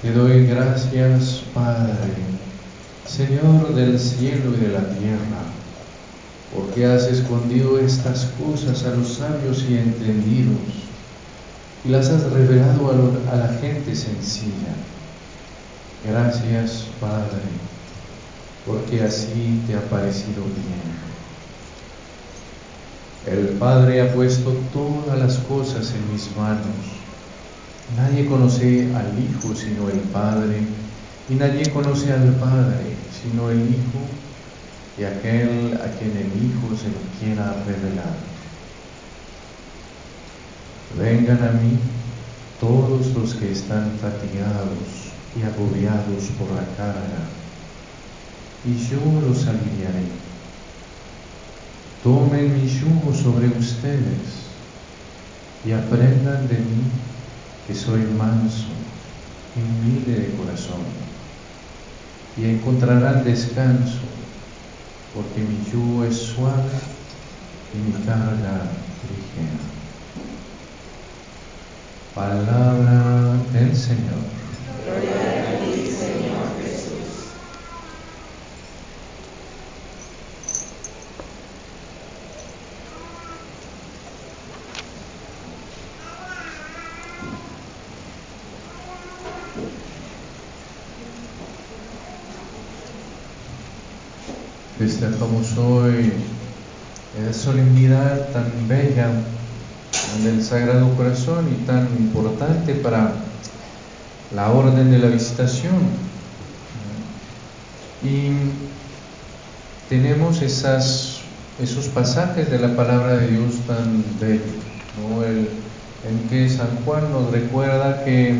Te doy gracias, Padre, Señor del cielo y de la tierra, porque has escondido estas cosas a los sabios y entendidos y las has revelado a, la gente sencilla. Gracias, Padre, porque así te ha parecido bien. El Padre ha puesto todas las cosas en mis manos. Nadie conoce al Hijo sino el Padre, y nadie conoce al Padre sino el Hijo y aquel a quien el Hijo se lo quiera revelar. Vengan a mí todos los que están fatigados y agobiados por la carga, y yo los aliviaré. Tomen mi yugo sobre ustedes y aprendan de mí que soy manso y humilde de corazón y encontrarán descanso porque mi yugo es suave y mi carga ligera. Palabra del Señor. Destacamos hoy esa solemnidad tan bella del Sagrado Corazón y tan importante para la orden de la visitación. Y tenemos esos pasajes de la palabra de Dios tan bellos, en que San Juan nos recuerda que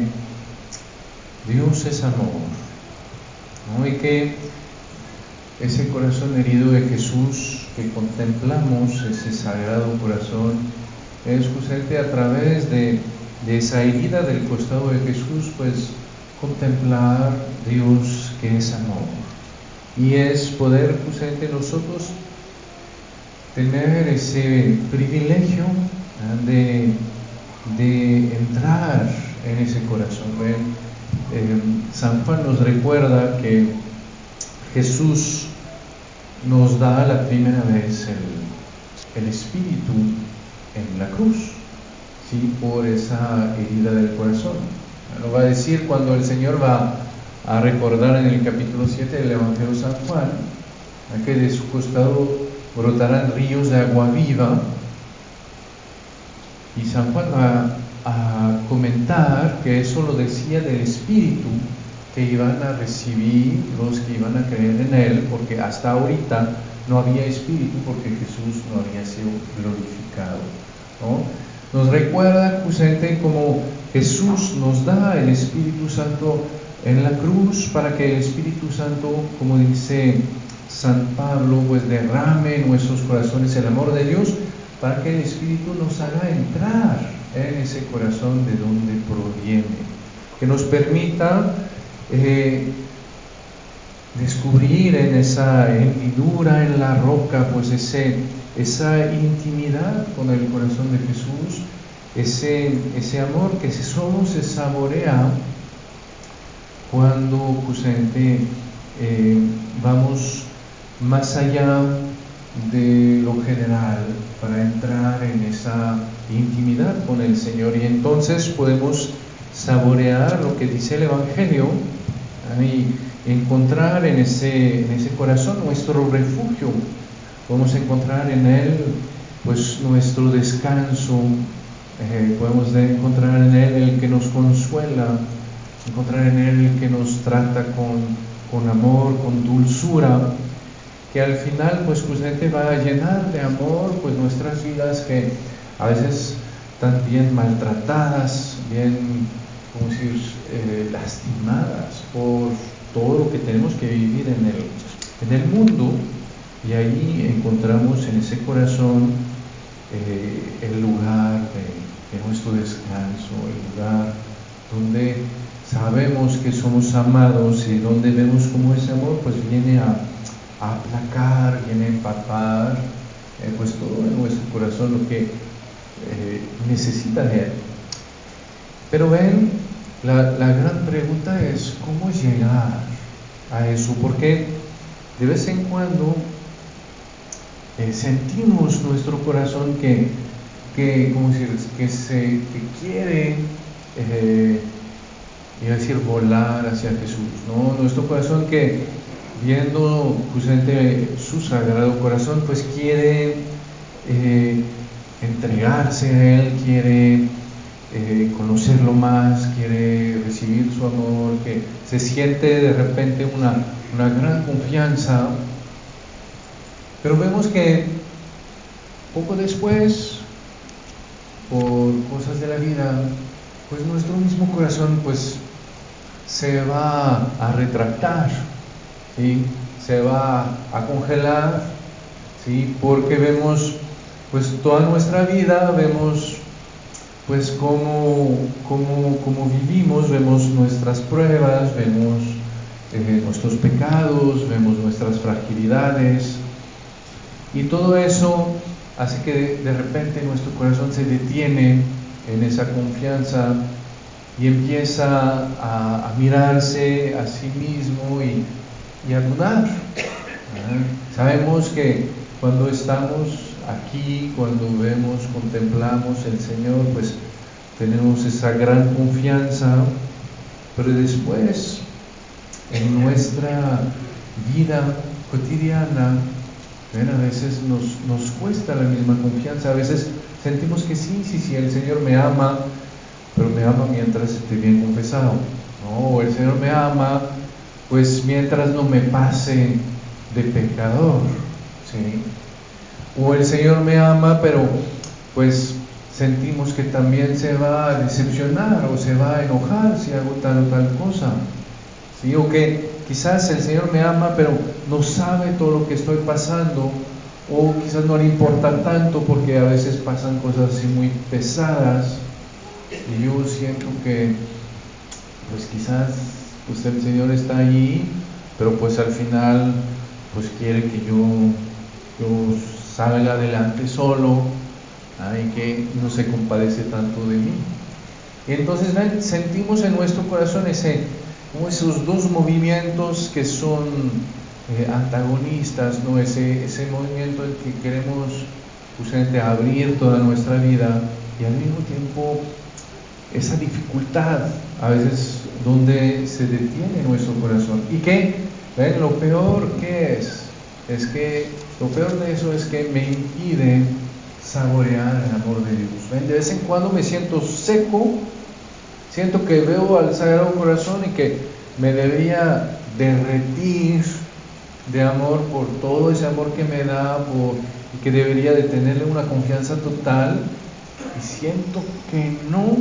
Dios es amor, ¿no? y que ese corazón herido de Jesús que contemplamos, ese sagrado corazón, es justamente a través de, esa herida del costado de Jesús, pues contemplar Dios que es amor. Y es poder justamente nosotros tener ese privilegio de, de, entrar en ese corazón. Eh, San Juan nos recuerda que Jesús nos da la primera vez el, Espíritu en la cruz, ¿sí? por esa herida del corazón. Lo va a decir cuando el Señor va a recordar en el capítulo 7 del Evangelio San Juan, que de su costado brotarán ríos de agua viva, y San Juan va a comentar que eso lo decía del Espíritu que iban a recibir los que iban a creer en Él, porque hasta ahorita no había espíritu porque Jesús no había sido glorificado. Nos recuerda justamente como Jesús nos da el Espíritu Santo en la cruz para que el Espíritu Santo, como dice San Pablo, pues derrame en nuestros corazones el amor de Dios para que el Espíritu nos haga entrar en ese corazón de donde proviene, que nos permita eh, descubrir en esa hendidura en la roca, pues ese, esa intimidad con el corazón de Jesús, ese, ese amor que solo se saborea cuando justamente eh, vamos más allá de lo general para entrar en esa intimidad con el Señor. Y entonces podemos saborear lo que dice el Evangelio y encontrar en ese, en ese corazón nuestro refugio. Podemos encontrar en él pues nuestro descanso, eh, podemos encontrar en él el que nos consuela, encontrar en él el que nos trata con, con amor, con dulzura que al final pues justamente va a llenar de amor pues nuestras vidas que a veces están bien maltratadas, bien, como decir, eh, lastimadas por todo lo que tenemos que vivir en el, en el mundo y ahí encontramos en ese corazón eh, el lugar de, nuestro descanso, el lugar donde sabemos que somos amados y donde vemos cómo ese amor pues viene a, aplacar, viene a empapar eh, pues todo en nuestro corazón lo que necesita de Él. Pero ven, la, gran pregunta es cómo llegar a eso, porque de vez en cuando eh, sentimos nuestro corazón que, que, ¿cómo decir? que, se, que quiere a decir volar hacia Jesús, ¿no? Nuestro corazón que viendo justamente su sagrado corazón, pues quiere eh, entregarse a Él, quiere eh, conocerlo más, recibir su amor, que se siente de repente una, una gran confianza, pero vemos que poco después, por cosas de la vida, pues nuestro mismo corazón pues se va a retractar, ¿sí? se va a congelar, ¿sí? porque vemos pues toda nuestra vida, vemos pues cómo, cómo, vivimos, vemos nuestras pruebas, vemos eh, nuestros pecados, vemos nuestras fragilidades y todo eso hace que de repente nuestro corazón se detiene en esa confianza y empieza a, mirarse a sí mismo y, a dudar. Sabemos que cuando estamos aquí, cuando vemos, contemplamos el Señor, pues tenemos esa gran confianza, pero después en nuestra vida cotidiana, a veces nos, nos cuesta la misma confianza, a veces sentimos que sí, sí, sí, el Señor me ama, pero me ama mientras esté bien confesado. ¿no? El Señor me ama, pues mientras no me pase de pecador. ¿sí? O el Señor me ama, pero pues sentimos que también se va a decepcionar o se va a enojar si hago tal o tal cosa. ¿sí? O que quizás el Señor me ama, pero no sabe todo lo que estoy pasando. O quizás no le importa tanto porque a veces pasan cosas así muy pesadas y yo siento que, pues quizás pues el Señor está allí, pero pues al final, pues quiere que yo, yo salga adelante solo y que no se compadece tanto de mí. Entonces sentimos en nuestro corazón ese, como esos dos movimientos que son eh, antagonistas, ¿no? ese, ese movimiento en que queremos justamente abrir toda nuestra vida y al mismo tiempo esa dificultad a veces donde se detiene nuestro corazón. ¿Y qué? ¿Ven? Lo peor que es, es que lo peor de eso es que me impide saborear el amor de Dios. ¿Ven? De vez en cuando me siento seco, siento que veo al Sagrado Corazón y que me debería derretir de amor por todo ese amor que me da por, y que debería de tenerle una confianza total y siento que no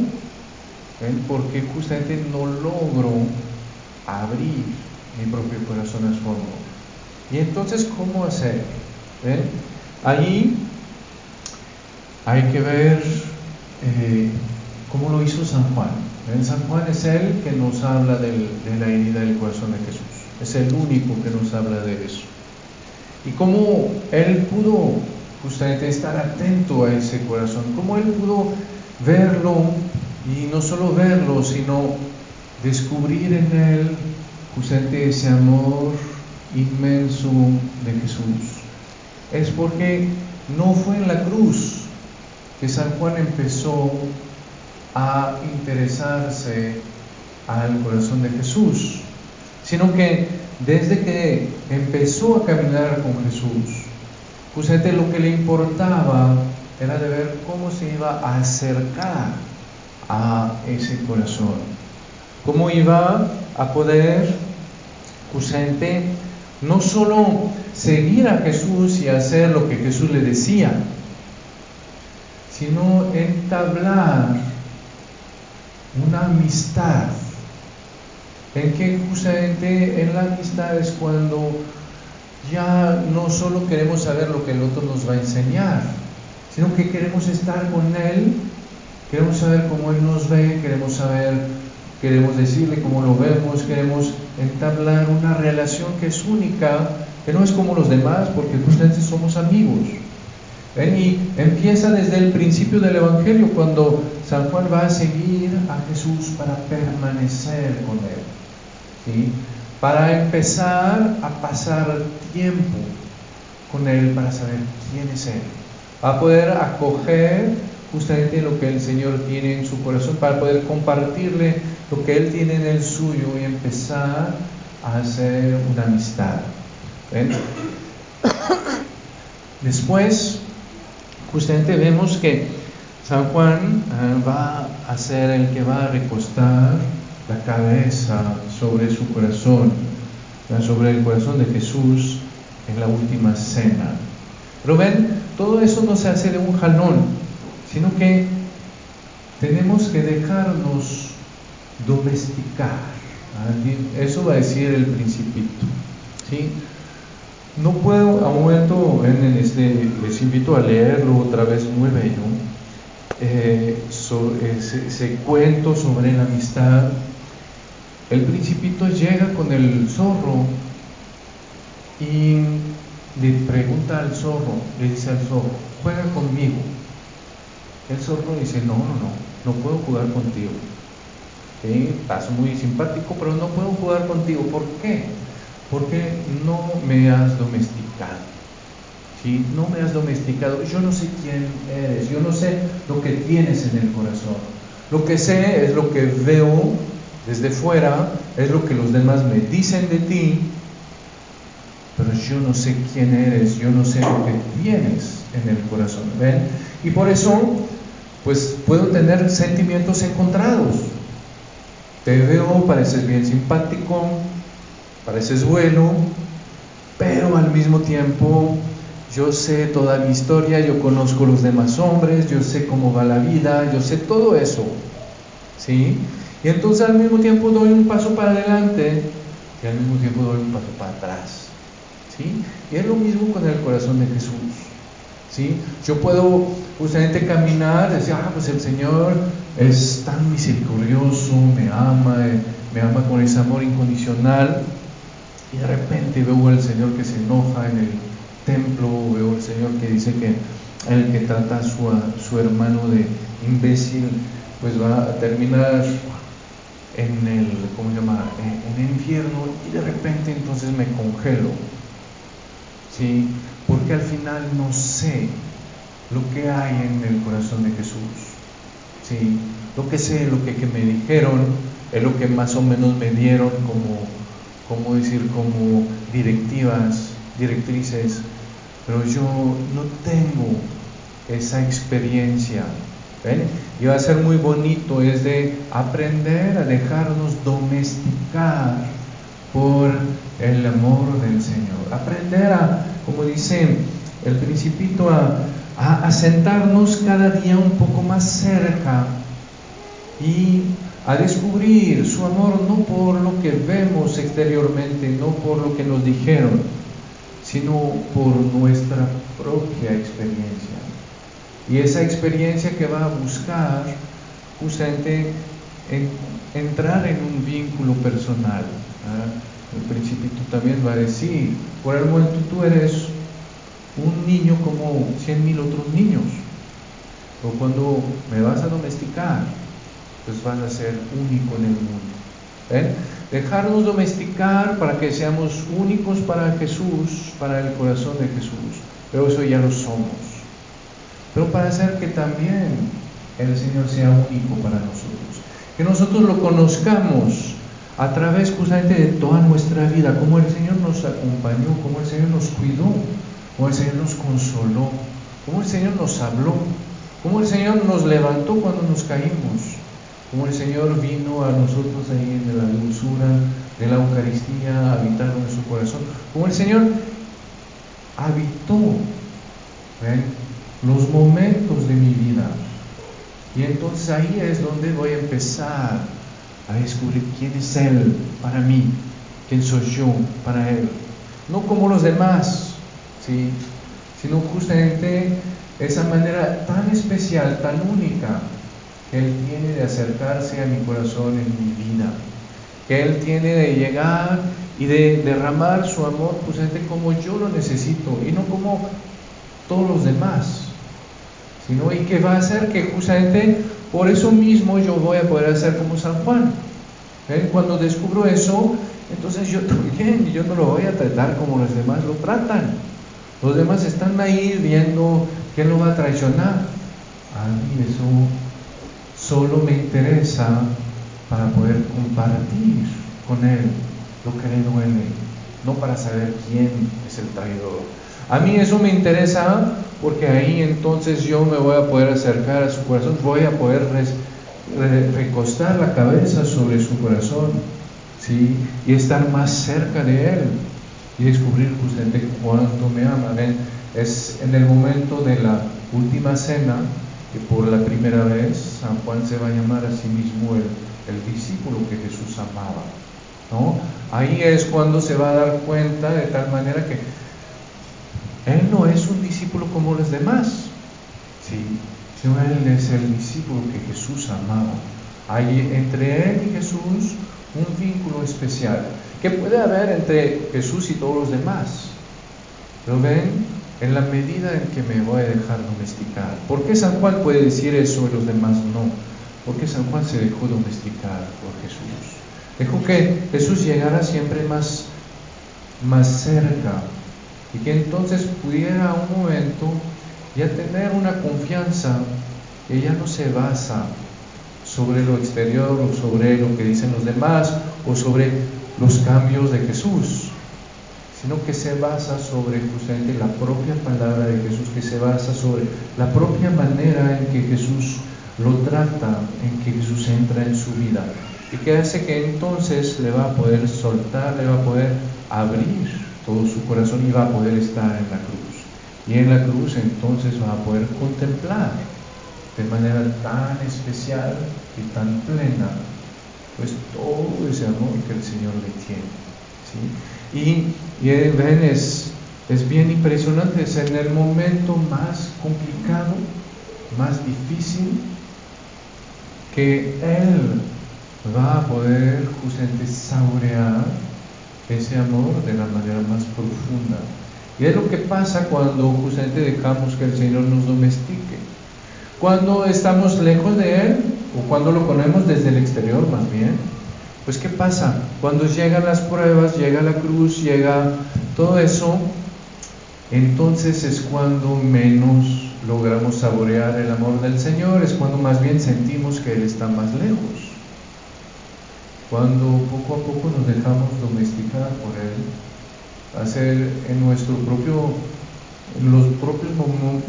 porque justamente no logro abrir mi propio corazón a su amor. Y entonces, ¿cómo hacer? ¿Ven? Allí hay que ver eh, cómo lo hizo San Juan. San Juan es el que nos habla de la herida del corazón de Jesús. Es el único que nos habla de eso. Y cómo él pudo justamente estar atento a ese corazón, cómo él pudo verlo y no solo verlo, sino descubrir en él justamente ese amor inmenso de Jesús. Es porque no fue en la cruz que San Juan empezó a interesarse al corazón de Jesús, sino que desde que empezó a caminar con Jesús, justamente lo que le importaba era de ver cómo se iba a acercar a ese corazón. ¿Cómo iba a poder justamente no solo seguir a Jesús y hacer lo que Jesús le decía, sino entablar una amistad, en que justamente en la amistad es cuando ya no solo queremos saber lo que el otro nos va a enseñar, sino que queremos estar con Él, queremos saber cómo Él nos ve, queremos saber, queremos decirle cómo lo vemos, queremos entablar una relación que es única, que no es como los demás, porque justamente somos amigos. Y empieza desde el principio del Evangelio, cuando San Juan va a seguir a Jesús para permanecer con Él. ¿sí? Para empezar a pasar tiempo con Él, para saber quién es Él. A poder acoger justamente lo que el Señor tiene en su corazón, para poder compartirle lo que Él tiene en el suyo y empezar a hacer una amistad. Después, justamente vemos que San Juan eh, va a ser el que va a recostar la cabeza sobre su corazón, sobre el corazón de Jesús en la última cena. Pero ven, todo eso no se hace de un jalón, sino que tenemos que dejarnos domesticar. Eso va a decir el principito. ¿sí? No puedo, a un momento, en este, les invito a leerlo otra vez, muy bello, eh, ese, cuento sobre la amistad. El principito llega con el zorro y le pregunta al zorro, le dice al zorro, juega conmigo. El zorro dice, no, no, no, no puedo jugar contigo. Estás muy simpático, pero no puedo jugar contigo. ¿Por qué? Porque no me has domesticado. ¿sí? No me has domesticado. Yo no sé quién eres, yo no sé lo que tienes en el corazón. Lo que sé es lo que veo desde fuera, es lo que los demás me dicen de ti, pero yo no sé quién eres, yo no sé lo que tienes en el corazón. ¿Ven? Y por eso, pues puedo tener sentimientos encontrados. Te veo, pareces bien simpático, pareces bueno, pero al mismo tiempo yo sé toda mi historia, yo conozco los demás hombres, yo sé cómo va la vida, yo sé todo eso. ¿Sí? Y entonces al mismo tiempo doy un paso para adelante y al mismo tiempo doy un paso para atrás. ¿Sí? Y es lo mismo con el corazón de Jesús. ¿Sí? Yo puedo justamente caminar decir, ah, pues el Señor es tan misericordioso, me ama, me ama con ese amor incondicional. Y de repente veo al Señor que se enoja en el templo, veo al Señor que dice que el que trata a su, su hermano de imbécil, pues va a terminar en el, ¿cómo se llama?, en, el infierno y de repente entonces me congelo, ¿sí? Porque al final no sé lo que hay en el corazón de Jesús, ¿sí? Lo que sé, lo que, que me dijeron, es lo que más o menos me dieron como como decir, como directivas, directrices, pero yo no tengo esa experiencia. Y va a ser muy bonito, es de aprender a dejarnos domesticar por el amor del Señor. Aprender a, como dice el principito, a, a sentarnos cada día un poco más cerca y a descubrir su amor no por lo que vemos exteriormente, no por lo que nos dijeron, sino por nuestra propia experiencia. Y esa experiencia que va a buscar justamente en, entrar en un vínculo personal. El principito también va a decir, por el momento tú eres un niño como cien mil otros niños. O cuando me vas a domesticar, pues van a ser único en el mundo. ¿Ven? Dejarnos domesticar para que seamos únicos para Jesús, para el corazón de Jesús. Pero eso ya lo somos. Pero para hacer que también el Señor sea único para nosotros. Que nosotros lo conozcamos a través justamente de toda nuestra vida, como el Señor nos acompañó, como el Señor nos cuidó, como el Señor nos consoló, como el Señor nos habló, como el Señor nos levantó cuando nos caímos como el Señor vino a nosotros ahí en la dulzura de la Eucaristía, habitando en su corazón, como el Señor habitó los momentos de mi vida. Y entonces ahí es donde voy a empezar a descubrir quién es Él para mí, quién soy yo para Él. No como los demás, ¿sí? sino justamente esa manera tan especial, tan única Él tiene de acercarse a mi corazón en mi vida, que Él tiene de llegar y de derramar su amor justamente como yo lo necesito y no como todos los demás, sino y que va a hacer que justamente por eso mismo yo voy a poder hacer como San Juan. Cuando descubro eso, entonces yo también, yo no lo voy a tratar como los demás lo tratan. Los demás están ahí viendo quién lo va a traicionar. A mí eso solo me interesa para poder compartir con él lo que le duele, no para saber quién es el traidor. A mí eso me interesa porque ahí entonces yo me voy a poder acercar a su corazón, voy a poder recostar la cabeza sobre su corazón, ¿sí? Y estar más cerca de él y descubrir justamente cuánto me ama. Es en el momento de la última cena que por la primera vez San Juan se va a llamar a sí mismo el, el discípulo que Jesús amaba. ¿no? Ahí es cuando se va a dar cuenta de tal manera que él no es un discípulo como los demás, ¿sí? sino él es el discípulo que Jesús amaba. Hay entre él y Jesús un vínculo especial que puede haber entre Jesús y todos los demás. ¿Lo ven? En la medida en que me voy a dejar domesticar. ¿Por qué San Juan puede decir eso y los demás no? Porque San Juan se dejó domesticar por Jesús. Dejó que Jesús llegara siempre más, más cerca y que entonces pudiera un momento ya tener una confianza que ya no se basa sobre lo exterior o sobre lo que dicen los demás o sobre los cambios de Jesús, sino que se basa sobre justamente la propia palabra de Jesús, que se basa sobre la propia manera en que Jesús lo trata, en que Jesús entra en su vida y que hace que entonces le va a poder soltar, le va a poder abrir todo su corazón y va a poder estar en la cruz. Y en la cruz entonces va a poder contemplar de manera tan especial y tan plena, pues todo ese amor que el Señor le tiene. ¿sí? Y, y ven, es, es bien impresionante, es en el momento más complicado, más difícil, que Él va a poder justamente saborear ese amor de la manera más profunda. Y es lo que pasa cuando justamente dejamos que el Señor nos domestique. Cuando estamos lejos de Él o cuando lo ponemos desde el exterior más bien, pues ¿qué pasa? Cuando llegan las pruebas, llega la cruz, llega todo eso, entonces es cuando menos logramos saborear el amor del Señor, es cuando más bien sentimos que Él está más lejos. Cuando poco a poco nos dejamos domesticar por Él, hacer en nuestro propio, en los propios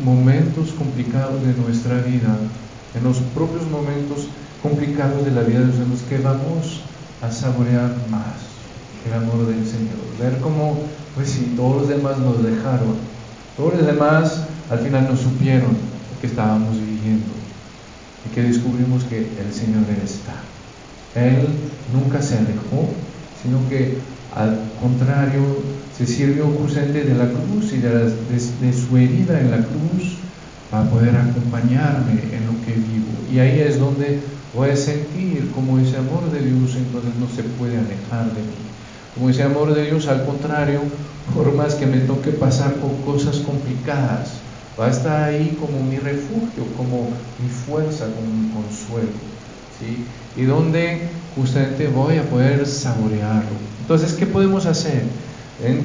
momentos complicados de nuestra vida, en los propios momentos complicados de la vida de los que vamos a saborear más el amor del Señor. Ver cómo, pues si todos los demás nos dejaron, todos los demás al final nos supieron que estábamos viviendo y que descubrimos que el Señor está. Él nunca se alejó, sino que al contrario se sirvió justamente de la cruz y de, su herida en la cruz para poder acompañarme en lo que vivo. Y ahí es donde voy a sentir como ese amor de Dios entonces no se puede alejar de mí. Como ese amor de Dios, al contrario, por más que me toque pasar por cosas complicadas, va a estar ahí como mi refugio, como mi fuerza, como mi consuelo. ¿sí? y donde justamente voy a poder saborearlo. Entonces, ¿qué podemos hacer?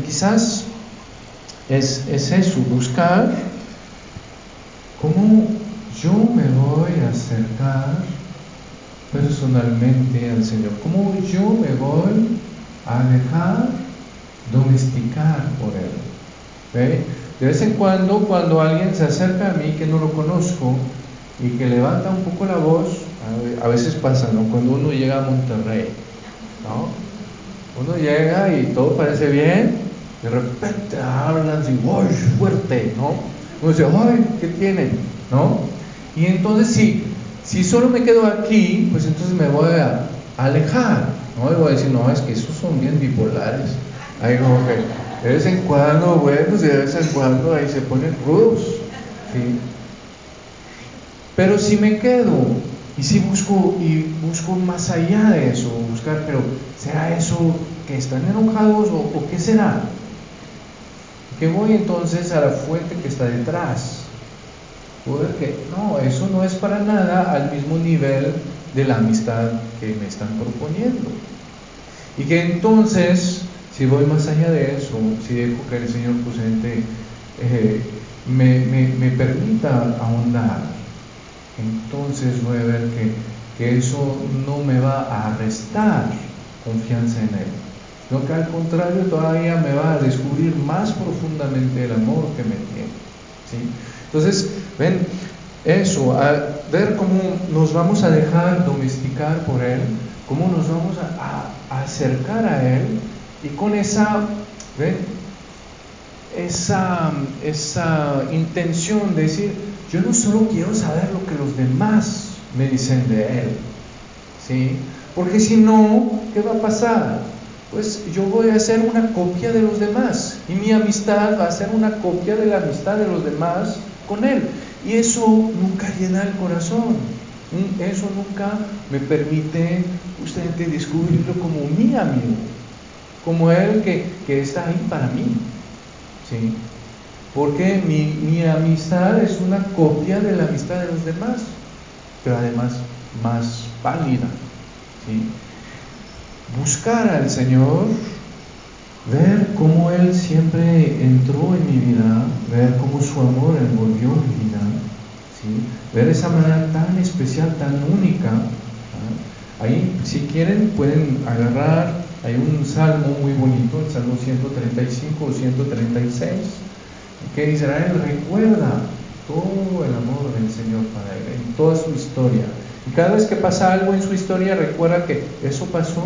quizás es, es eso, buscar cómo yo me voy a acercar personalmente al Señor, cómo yo me voy a dejar domesticar por Él. De vez en cuando, cuando alguien se acerca a mí que no lo conozco y que levanta un poco la voz, a veces pasa, ¿no? Cuando uno llega a Monterrey, ¿no? Uno llega y todo parece bien, de repente hablan así, ¡ay, fuerte! ¿no? Uno dice, ¡ay, qué tienen! ¿no? Y entonces si, si solo me quedo aquí, pues entonces me voy a, alejar, ¿no? Y voy a decir, no, es que esos son bien bipolares. Ahí como que de vez en cuando buenos y de vez en cuando ahí se ponen rudos, ¿sí? Pero si me quedo y si busco y busco más allá de eso, buscar, pero ¿será eso que están enojados o, o qué será? Que voy entonces a la fuente que está detrás. Puedo ver que no, eso no es para nada al mismo nivel de la amistad que me están proponiendo. Y que entonces, si voy más allá de eso, si dejo que el Señor presente eh, me, me, me, permita ahondar, entonces voy a ver que, que eso no me va a restar confianza en Él sino que al contrario todavía me va a descubrir más profundamente el amor que me tiene. ¿sí? Entonces, ven, eso, ver cómo nos vamos a dejar domesticar por Él, cómo nos vamos a, acercar a Él y con esa, ven, esa, esa intención de decir, yo no solo quiero saber lo que los demás me dicen de Él, ¿sí? Porque si no, ¿qué va a pasar? pues yo voy a ser una copia de los demás y mi amistad va a ser una copia de la amistad de los demás con Él. Y eso nunca llena el corazón, eso nunca me permite justamente descubrirlo como mi amigo, como Él que, que está ahí para mí. ¿sí? Porque mi, mi amistad es una copia de la amistad de los demás, pero además más pálida. buscar al Señor, ver cómo Él siempre entró en mi vida, ver cómo su amor envolvió mi vida, ¿sí? ver esa manera tan especial, tan única. Ahí, si quieren, pueden agarrar, hay un salmo muy bonito, el Salmo 135 o 136, que Israel recuerda todo el amor del Señor para él, en toda su historia. Y cada vez que pasa algo en su historia, recuerda que eso pasó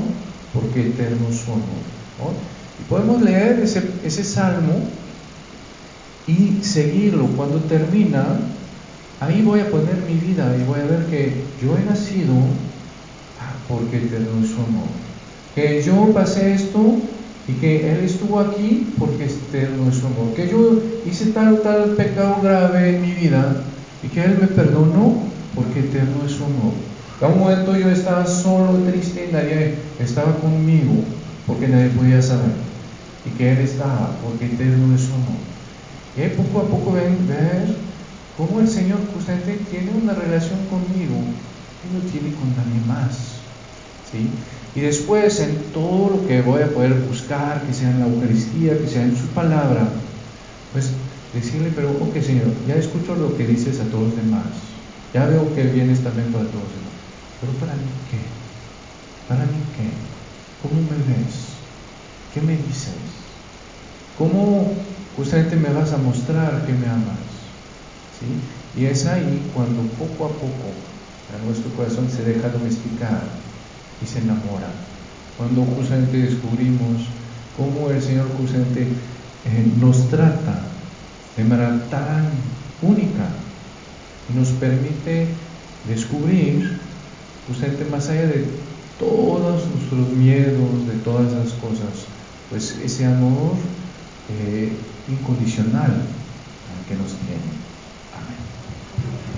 porque eterno su amor. Podemos leer ese, salmo y seguirlo. Cuando termina, ahí voy a poner mi vida y voy a ver que yo he nacido ah, porque eterno es su amor. Que yo pasé esto y que Él estuvo aquí porque eterno es su amor. Que yo hice tal tal pecado grave en mi vida y que Él me perdonó porque eterno es su amor. A un momento yo estaba solo, triste, y nadie estaba conmigo, porque nadie podía saber. Y que Él estaba, porque eterno es su amor. Y poco a poco ven, ver cómo el Señor justamente tiene una relación conmigo que no tiene con nadie más. ¿sí? Y después en todo lo que voy a poder buscar, que sea en la Eucaristía, que sea en su palabra, pues decirle, pero ok Señor, ya escucho lo que dices a todos los demás, ya veo que vienes también para todos los demás. Pero para mí qué? ¿Para mí qué? ¿Cómo me ves? ¿Qué me dices? ¿Cómo justamente me vas a mostrar que me amas? ¿Sí? Y es ahí cuando poco a poco nuestro corazón se deja domesticar y se enamora. Cuando justamente descubrimos cómo el Señor justamente eh, nos trata de manera tan única y nos permite descubrir justamente más allá de todos nuestros miedos, de todas esas cosas, pues ese amor eh, incondicional que nos tiene. Amén.